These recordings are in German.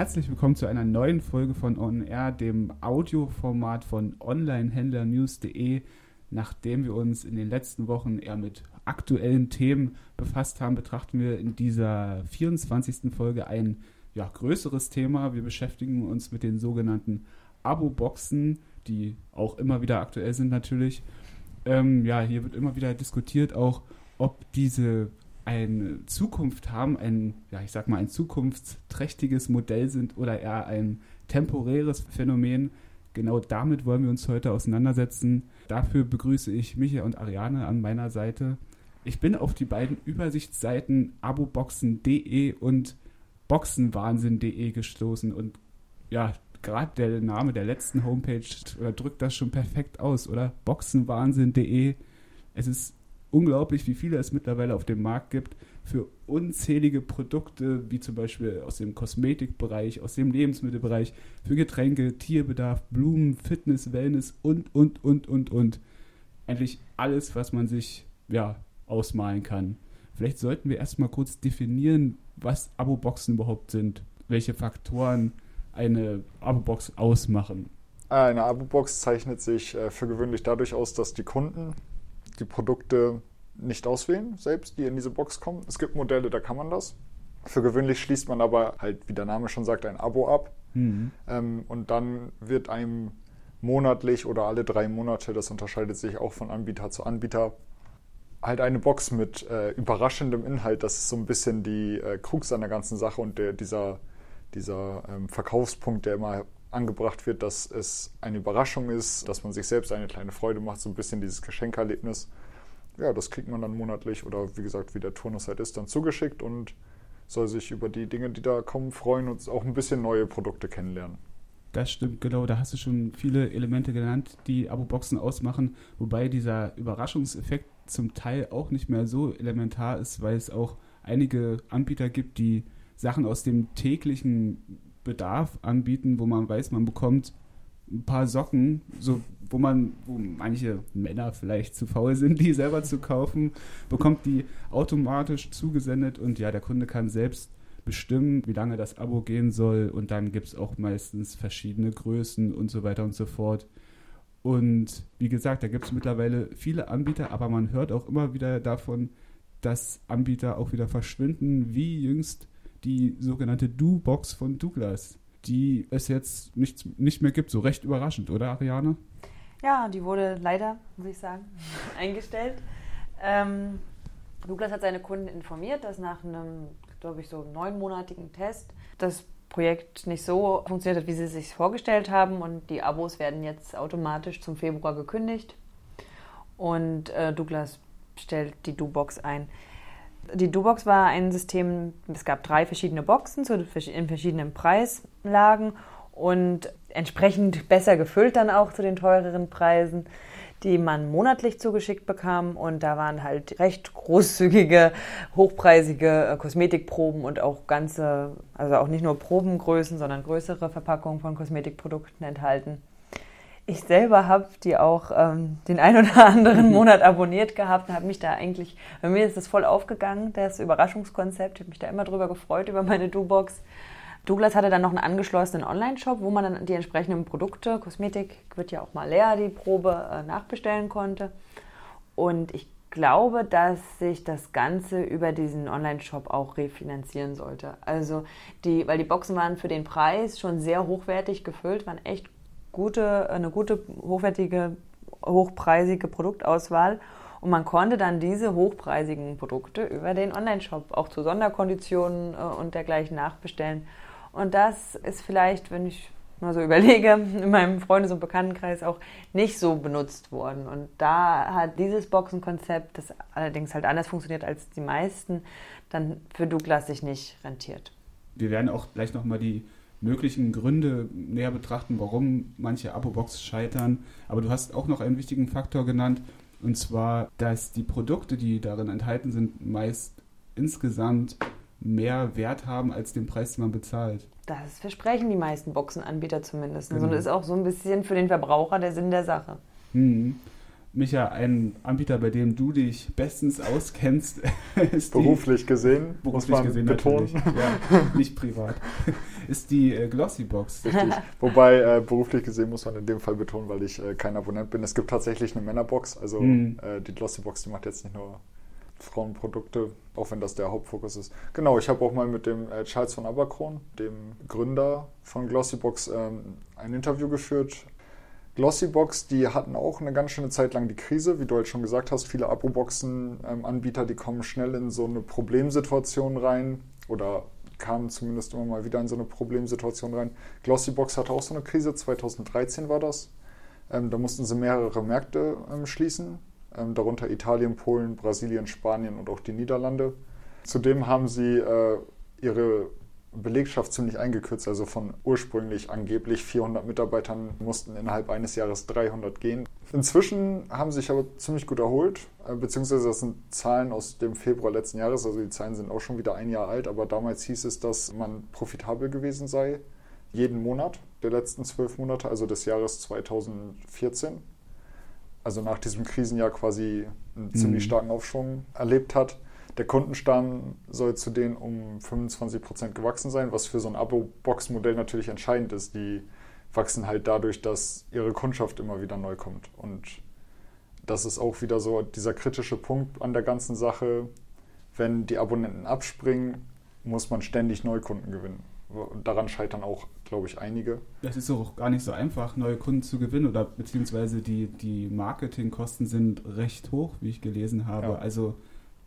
Herzlich willkommen zu einer neuen Folge von On Air, dem Audioformat von Onlinehändlernews.de. Nachdem wir uns in den letzten Wochen eher mit aktuellen Themen befasst haben, betrachten wir in dieser 24. Folge ein ja, größeres Thema. Wir beschäftigen uns mit den sogenannten Abo-Boxen, die auch immer wieder aktuell sind natürlich. Ähm, ja, hier wird immer wieder diskutiert auch, ob diese eine Zukunft haben, ein, ja, ich sag mal, ein zukunftsträchtiges Modell sind oder eher ein temporäres Phänomen. Genau damit wollen wir uns heute auseinandersetzen. Dafür begrüße ich Micha und Ariane an meiner Seite. Ich bin auf die beiden Übersichtsseiten aboboxen.de und boxenwahnsinn.de gestoßen und ja, gerade der Name der letzten Homepage drückt das schon perfekt aus, oder? Boxenwahnsinn.de. Es ist unglaublich, wie viele es mittlerweile auf dem Markt gibt für unzählige Produkte, wie zum Beispiel aus dem Kosmetikbereich, aus dem Lebensmittelbereich, für Getränke, Tierbedarf, Blumen, Fitness, Wellness und, und, und, und, und. Eigentlich alles, was man sich ja, ausmalen kann. Vielleicht sollten wir erstmal kurz definieren, was Abo-Boxen überhaupt sind, welche Faktoren eine Abo-Box ausmachen. Eine Abo-Box zeichnet sich äh, für gewöhnlich dadurch aus, dass die Kunden die Produkte nicht auswählen, selbst, die in diese Box kommen. Es gibt Modelle, da kann man das. Für gewöhnlich schließt man aber halt, wie der Name schon sagt, ein Abo ab. Mhm. Ähm, und dann wird einem monatlich oder alle drei Monate, das unterscheidet sich auch von Anbieter zu Anbieter, halt eine Box mit äh, überraschendem Inhalt. Das ist so ein bisschen die äh, Krux an der ganzen Sache und der, dieser, dieser ähm, Verkaufspunkt, der immer angebracht wird, dass es eine Überraschung ist, dass man sich selbst eine kleine Freude macht, so ein bisschen dieses Geschenkerlebnis. Ja, das kriegt man dann monatlich oder wie gesagt, wie der Turnus halt ist, dann zugeschickt und soll sich über die Dinge, die da kommen, freuen und auch ein bisschen neue Produkte kennenlernen. Das stimmt, genau. Da hast du schon viele Elemente genannt, die Abo-Boxen ausmachen, wobei dieser Überraschungseffekt zum Teil auch nicht mehr so elementar ist, weil es auch einige Anbieter gibt, die Sachen aus dem täglichen Bedarf anbieten, wo man weiß, man bekommt ein paar Socken, so wo man, wo manche Männer vielleicht zu faul sind, die selber zu kaufen, bekommt die automatisch zugesendet und ja, der Kunde kann selbst bestimmen, wie lange das Abo gehen soll und dann gibt es auch meistens verschiedene Größen und so weiter und so fort. Und wie gesagt, da gibt es mittlerweile viele Anbieter, aber man hört auch immer wieder davon, dass Anbieter auch wieder verschwinden, wie jüngst die sogenannte Do-Box von Douglas, die es jetzt nicht, nicht mehr gibt. So recht überraschend, oder Ariane? Ja, die wurde leider, muss ich sagen, eingestellt. Ähm, Douglas hat seine Kunden informiert, dass nach einem, glaube ich, so neunmonatigen Test das Projekt nicht so funktioniert hat, wie sie es sich vorgestellt haben. Und die Abos werden jetzt automatisch zum Februar gekündigt. Und äh, Douglas stellt die Do-Box ein. Die Do-Box war ein System, es gab drei verschiedene Boxen in verschiedenen Preislagen und entsprechend besser gefüllt dann auch zu den teureren Preisen, die man monatlich zugeschickt bekam. Und da waren halt recht großzügige, hochpreisige äh, Kosmetikproben und auch ganze, also auch nicht nur Probengrößen, sondern größere Verpackungen von Kosmetikprodukten enthalten. Ich selber habe die auch ähm, den ein oder anderen Monat abonniert gehabt und habe mich da eigentlich, bei mir ist das voll aufgegangen, das Überraschungskonzept. Ich habe mich da immer drüber gefreut, über meine Do-Box. Douglas hatte dann noch einen angeschlossenen Online-Shop, wo man dann die entsprechenden Produkte, Kosmetik wird ja auch mal leer, die Probe äh, nachbestellen konnte. Und ich glaube, dass sich das Ganze über diesen Online-Shop auch refinanzieren sollte. Also die, weil die Boxen waren für den Preis schon sehr hochwertig gefüllt, waren echt gute, eine gute, hochwertige, hochpreisige Produktauswahl. Und man konnte dann diese hochpreisigen Produkte über den Online-Shop auch zu Sonderkonditionen äh, und dergleichen nachbestellen. Und das ist vielleicht, wenn ich mal so überlege, in meinem Freundes- und Bekanntenkreis auch nicht so benutzt worden. Und da hat dieses Boxenkonzept, das allerdings halt anders funktioniert als die meisten, dann für Douglas sich nicht rentiert. Wir werden auch gleich nochmal die möglichen Gründe näher betrachten, warum manche Abo-Box scheitern. Aber du hast auch noch einen wichtigen Faktor genannt, und zwar, dass die Produkte, die darin enthalten sind, meist insgesamt mehr Wert haben als den Preis, den man bezahlt. Das versprechen die meisten Boxenanbieter zumindest. Genau. Und ist auch so ein bisschen für den Verbraucher der Sinn der Sache. Hm. Micha, ein Anbieter, bei dem du dich bestens auskennst, ist beruflich die, gesehen, beruflich gesehen betonen. natürlich, ja, nicht privat, ist die äh, Glossybox. Richtig. Wobei äh, beruflich gesehen muss man in dem Fall betonen, weil ich äh, kein Abonnent bin. Es gibt tatsächlich eine Männerbox. Also mhm. äh, die Glossybox, die macht jetzt nicht nur Frauenprodukte, auch wenn das der Hauptfokus ist. Genau, ich habe auch mal mit dem äh, Charles von Aberkron, dem Gründer von Glossybox, ähm, ein Interview geführt. Glossybox, die hatten auch eine ganz schöne Zeit lang die Krise, wie du halt schon gesagt hast. Viele Abo-Boxen-Anbieter, ähm, die kommen schnell in so eine Problemsituation rein oder kamen zumindest immer mal wieder in so eine Problemsituation rein. Glossybox hatte auch so eine Krise, 2013 war das. Ähm, da mussten sie mehrere Märkte ähm, schließen, ähm, darunter Italien, Polen, Brasilien, Spanien und auch die Niederlande. Zudem haben sie äh, ihre Belegschaft ziemlich eingekürzt. Also von ursprünglich angeblich 400 Mitarbeitern mussten innerhalb eines Jahres 300 gehen. Inzwischen haben sich aber ziemlich gut erholt, äh, beziehungsweise das sind Zahlen aus dem Februar letzten Jahres. Also die Zahlen sind auch schon wieder ein Jahr alt, aber damals hieß es, dass man profitabel gewesen sei. Jeden Monat der letzten zwölf Monate, also des Jahres 2014. Also nach diesem Krisenjahr quasi einen mhm. ziemlich starken Aufschwung erlebt hat. Der Kundenstamm soll zudem um 25 Prozent gewachsen sein, was für so ein Abo-Box-Modell natürlich entscheidend ist. Die wachsen halt dadurch, dass ihre Kundschaft immer wieder neu kommt. Und das ist auch wieder so dieser kritische Punkt an der ganzen Sache. Wenn die Abonnenten abspringen, muss man ständig Neukunden gewinnen. Und daran scheitern auch, glaube ich, einige. Das ist auch gar nicht so einfach, neue Kunden zu gewinnen oder beziehungsweise die, die Marketingkosten sind recht hoch, wie ich gelesen habe. Ja. Also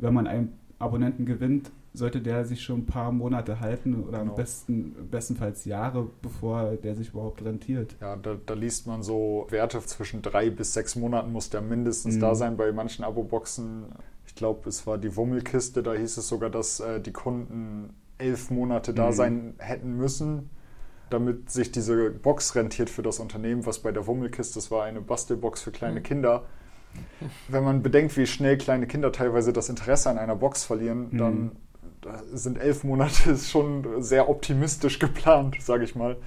wenn man einen Abonnenten gewinnt, sollte der sich schon ein paar Monate halten oder genau. am besten, bestenfalls Jahre, bevor der sich überhaupt rentiert. Ja, da, da, liest man so Werte zwischen drei bis sechs Monaten muss der mindestens mhm. da sein bei manchen Abo-Boxen. Ich glaube, es war die Wummelkiste, da hieß es sogar, dass äh, die Kunden elf Monate da mhm. sein hätten müssen, damit sich diese Box rentiert für das Unternehmen, was bei der Wummelkiste, das war eine Bastelbox für kleine mhm. Kinder wenn man bedenkt, wie schnell kleine Kinder teilweise das Interesse an einer Box verlieren, mhm. dann sind elf Monate schon sehr optimistisch geplant, sage ich mal.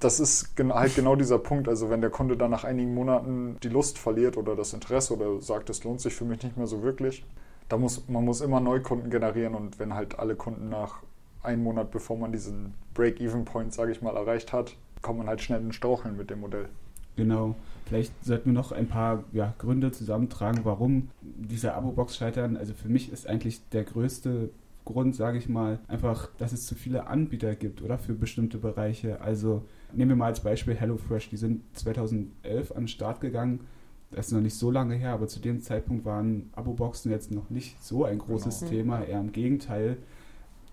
Das ist halt genau dieser Punkt. Also wenn der Kunde dann nach einigen Monaten die Lust verliert oder das Interesse oder sagt, es lohnt sich für mich nicht mehr so wirklich, da muss man muss immer Neukunden generieren und wenn halt alle Kunden nach einem Monat, bevor man diesen Break-Even-Point, sage ich mal, erreicht hat, kommt man halt schnell in Straucheln mit dem Modell. Genau. Vielleicht sollten wir noch ein paar ja, Gründe zusammentragen, warum diese Abo-Box scheitern. Also für mich ist eigentlich der größte Grund, sage ich mal, einfach, dass es zu viele Anbieter gibt, oder? Für bestimmte Bereiche. Also nehmen wir mal als Beispiel HelloFresh. Die sind 2011 an den Start gegangen. Das ist noch nicht so lange her, aber zu dem Zeitpunkt waren Abo-Boxen jetzt noch nicht so ein großes genau. Thema. Eher im Gegenteil.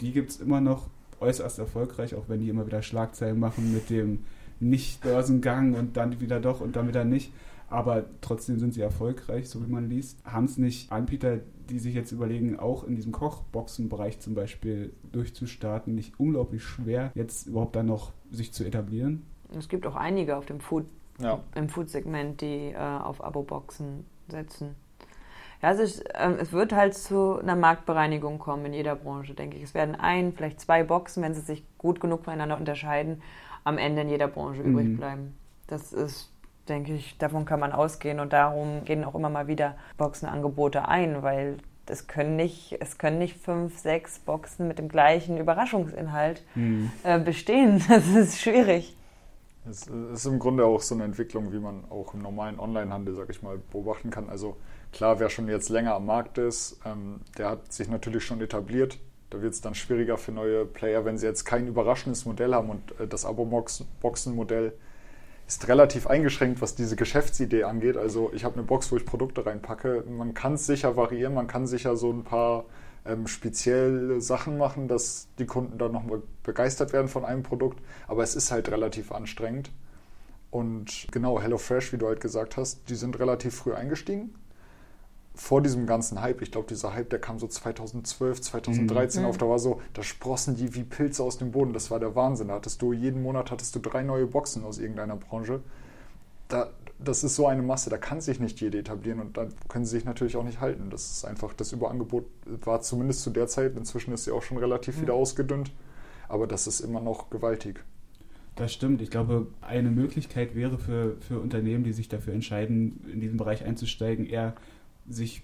Die gibt es immer noch äußerst erfolgreich, auch wenn die immer wieder Schlagzeilen machen mit dem nicht-Börsengang und dann wieder doch und dann wieder nicht. Aber trotzdem sind sie erfolgreich, so wie man liest. Haben es nicht Anbieter, die sich jetzt überlegen, auch in diesem Kochboxenbereich zum Beispiel durchzustarten, nicht unglaublich schwer, jetzt überhaupt dann noch sich zu etablieren? Es gibt auch einige auf dem Food, ja. im Food-Segment, die äh, auf Abo-Boxen setzen. Ja, also ich, äh, es wird halt zu einer Marktbereinigung kommen in jeder Branche, denke ich. Es werden ein, vielleicht zwei Boxen, wenn sie sich gut genug voneinander unterscheiden, am Ende in jeder Branche mhm. übrig bleiben. Das ist, denke ich, davon kann man ausgehen und darum gehen auch immer mal wieder Boxenangebote ein, weil es können nicht, es können nicht fünf, sechs Boxen mit dem gleichen Überraschungsinhalt mhm. äh, bestehen. Das ist schwierig. Es ist im Grunde auch so eine Entwicklung, wie man auch im normalen Onlinehandel, sag ich mal, beobachten kann. Also klar, wer schon jetzt länger am Markt ist, ähm, der hat sich natürlich schon etabliert. Da wird es dann schwieriger für neue Player, wenn sie jetzt kein überraschendes Modell haben. Und äh, das Abo-Boxen-Modell ist relativ eingeschränkt, was diese Geschäftsidee angeht. Also ich habe eine Box, wo ich Produkte reinpacke. Man kann es sicher variieren, man kann sicher so ein paar ähm, spezielle Sachen machen, dass die Kunden dann nochmal begeistert werden von einem Produkt. Aber es ist halt relativ anstrengend. Und genau, HelloFresh, wie du halt gesagt hast, die sind relativ früh eingestiegen vor diesem ganzen Hype, ich glaube, dieser Hype, der kam so 2012, 2013 mhm. auf, da war so, da sprossen die wie Pilze aus dem Boden, das war der Wahnsinn. Da hattest du, jeden Monat hattest du drei neue Boxen aus irgendeiner Branche. Da, das ist so eine Masse, da kann sich nicht jede etablieren und da können sie sich natürlich auch nicht halten. Das ist einfach, das Überangebot war zumindest zu der Zeit, inzwischen ist sie auch schon relativ mhm. wieder ausgedünnt, aber das ist immer noch gewaltig. Das stimmt. Ich glaube, eine Möglichkeit wäre für, für Unternehmen, die sich dafür entscheiden, in diesen Bereich einzusteigen, eher sich,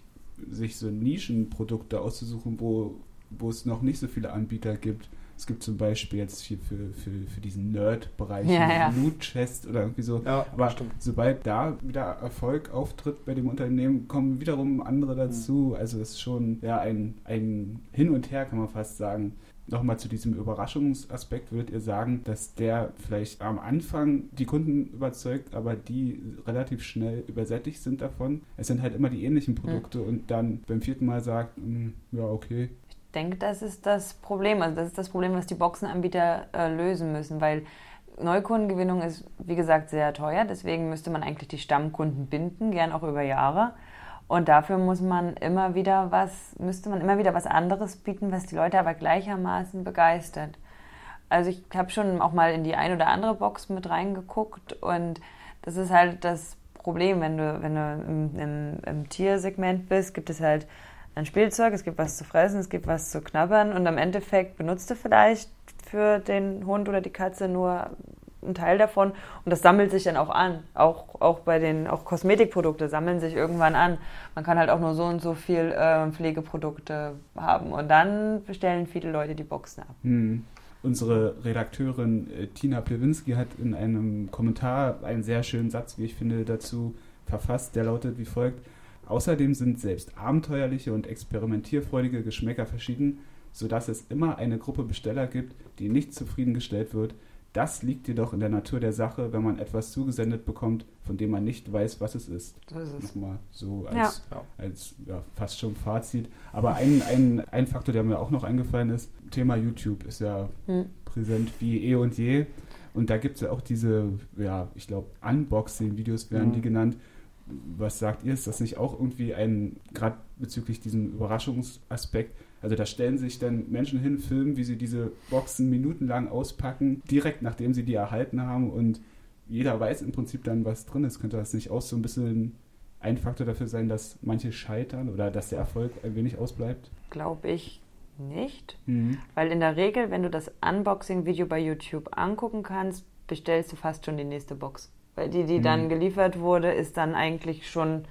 sich so Nischenprodukte auszusuchen, wo, wo es noch nicht so viele Anbieter gibt. Es gibt zum Beispiel jetzt hier für, für, für diesen Nerd-Bereich Ja, ja. Loot Chest oder irgendwie so. Ja, Aber stimmt. sobald da wieder Erfolg auftritt bei dem Unternehmen, kommen wiederum andere dazu. Also es ist schon ja, ein, ein Hin und Her, kann man fast sagen. Nochmal zu diesem Überraschungsaspekt, würdet ihr sagen, dass der vielleicht am Anfang die Kunden überzeugt, aber die relativ schnell übersättigt sind davon? Es sind halt immer die ähnlichen Produkte und dann beim vierten Mal sagt, "Hm, ja, okay. Ich denke, das ist das Problem. Also das ist das Problem, was die Boxenanbieter äh, lösen müssen, weil Neukundengewinnung ist, wie gesagt, sehr teuer. Deswegen müsste man eigentlich die Stammkunden binden, gern auch über Jahre. Und dafür muss man immer wieder was, müsste man immer wieder was anderes bieten, was die Leute aber gleichermaßen begeistert. Also ich habe schon auch mal in die ein oder andere Box mit reingeguckt und das ist halt das Problem, wenn du, wenn du im, im, im Tiersegment bist, gibt es halt ein Spielzeug, es gibt was zu fressen, es gibt was zu knabbern und am Endeffekt benutzt du vielleicht für den Hund oder die Katze nur einen Teil davon und das sammelt sich dann auch an. Auch, auch bei den auch Kosmetikprodukte sammeln sich irgendwann an. Man kann halt auch nur so und so viel äh, Pflegeprodukte haben und dann bestellen viele Leute die Boxen ab. Hm. Unsere Redakteurin äh, Tina Plewinski hat in einem Kommentar einen sehr schönen Satz, wie ich finde, dazu verfasst, der lautet wie folgt. Außerdem sind selbst abenteuerliche und experimentierfreudige Geschmäcker verschieden, sodass es immer eine Gruppe Besteller gibt, die nicht zufriedengestellt wird. Das liegt jedoch in der Natur der Sache, wenn man etwas zugesendet bekommt, von dem man nicht weiß, was es ist. So ist es. Nochmal so als, Ja. Als ja, fast schon Fazit. Aber ein, ein, ein Faktor, der mir auch noch eingefallen ist, Thema YouTube ist ja Hm. präsent wie eh und je. Und da gibt es ja auch diese, ja, ich glaube, Unboxing-Videos werden Mhm. die genannt. Was sagt ihr? Ist das nicht auch irgendwie ein, gerade bezüglich diesem Überraschungsaspekt? Also da stellen sich dann Menschen hin, filmen, wie sie diese Boxen minutenlang auspacken, direkt nachdem sie die erhalten haben und jeder weiß im Prinzip dann, was drin ist. Könnte das nicht auch so ein bisschen ein Faktor dafür sein, dass manche scheitern oder dass der Erfolg ein wenig ausbleibt? Glaube ich nicht. Mhm. Weil in der Regel, wenn du das Unboxing-Video bei YouTube angucken kannst, bestellst du fast schon die nächste Box. Weil die, die Mhm. dann geliefert wurde, ist dann eigentlich schon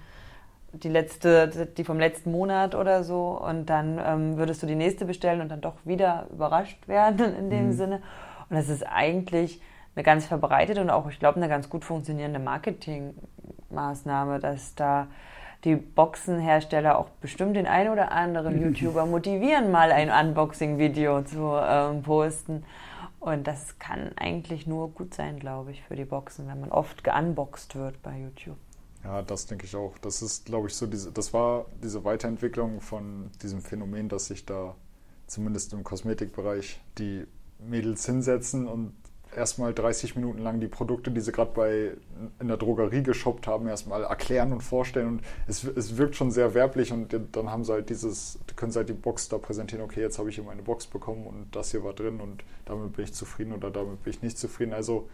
die letzte, die vom letzten Monat oder so. Und dann ähm, würdest du die nächste bestellen und dann doch wieder überrascht werden in dem Mhm. Sinne. Und das ist eigentlich eine ganz verbreitete und auch, ich glaube, eine ganz gut funktionierende Marketingmaßnahme, dass da die Boxenhersteller auch bestimmt den einen oder anderen YouTuber motivieren, mal ein Unboxing-Video zu ähm, posten. Und das kann eigentlich nur gut sein, glaube ich, für die Boxen, wenn man oft geunboxt wird bei YouTube. Ja, das denke ich auch. Das ist, glaube ich, so diese, das war diese Weiterentwicklung von diesem Phänomen, dass sich da zumindest im Kosmetikbereich die Mädels hinsetzen und erstmal 30 Minuten lang die Produkte, die sie gerade bei in der Drogerie geshoppt haben, erstmal erklären und vorstellen. Und es, es wirkt schon sehr werblich und dann haben sie halt dieses, können sie halt die Box da präsentieren, okay, jetzt habe ich hier meine Box bekommen und das hier war drin und damit bin ich zufrieden oder damit bin ich nicht zufrieden. Also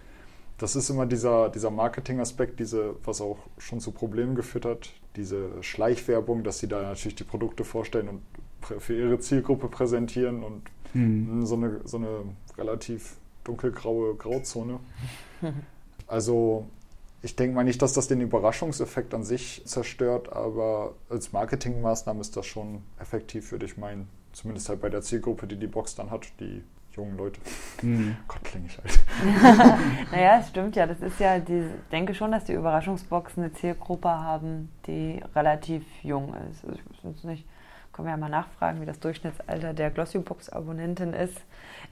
das ist immer dieser, dieser Marketing-Aspekt, diese, was auch schon zu Problemen geführt hat, diese Schleichwerbung, dass sie da natürlich die Produkte vorstellen und für ihre Zielgruppe präsentieren und Mhm. so eine, so eine relativ dunkelgraue Grauzone. Also ich denke mal nicht, dass das den Überraschungseffekt an sich zerstört, aber als Marketingmaßnahme ist das schon effektiv, würde ich meinen. Zumindest halt bei der Zielgruppe, die die Box dann hat, die jungen Leute. Mhm. Gott, klinge ich alt. Naja, es stimmt ja. Das ist ja, die, ich denke schon, dass die Überraschungsboxen eine Zielgruppe haben, die relativ jung ist. Also ich weiß nicht, können wir ja mal nachfragen, wie das Durchschnittsalter der Glossybox-Abonnentin ist.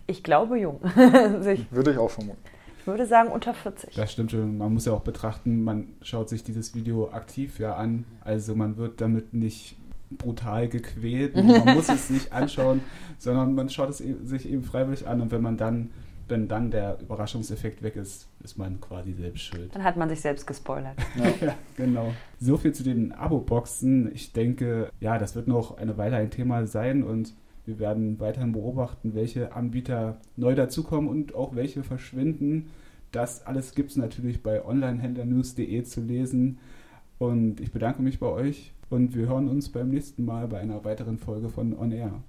Ich glaube jung. Also ich, Würde ich auch vermuten. ich würde sagen unter 40. Das stimmt schon. Man muss ja auch betrachten, man schaut sich dieses Video aktiv ja an. Also man wird damit nicht brutal gequält. Man muss es nicht anschauen, sondern man schaut es e- sich eben freiwillig an. Und wenn man dann, wenn dann der Überraschungseffekt weg ist, ist man quasi selbst schuld. Dann hat man sich selbst gespoilert. Ja, genau. So viel zu den Abo-Boxen. Ich denke, ja, das wird noch eine Weile ein Thema sein und wir werden weiterhin beobachten, welche Anbieter neu dazukommen und auch welche verschwinden. Das alles gibt es natürlich bei onlinehändlernews.de zu lesen. Und ich bedanke mich bei euch und wir hören uns beim nächsten Mal bei einer weiteren Folge von On Air.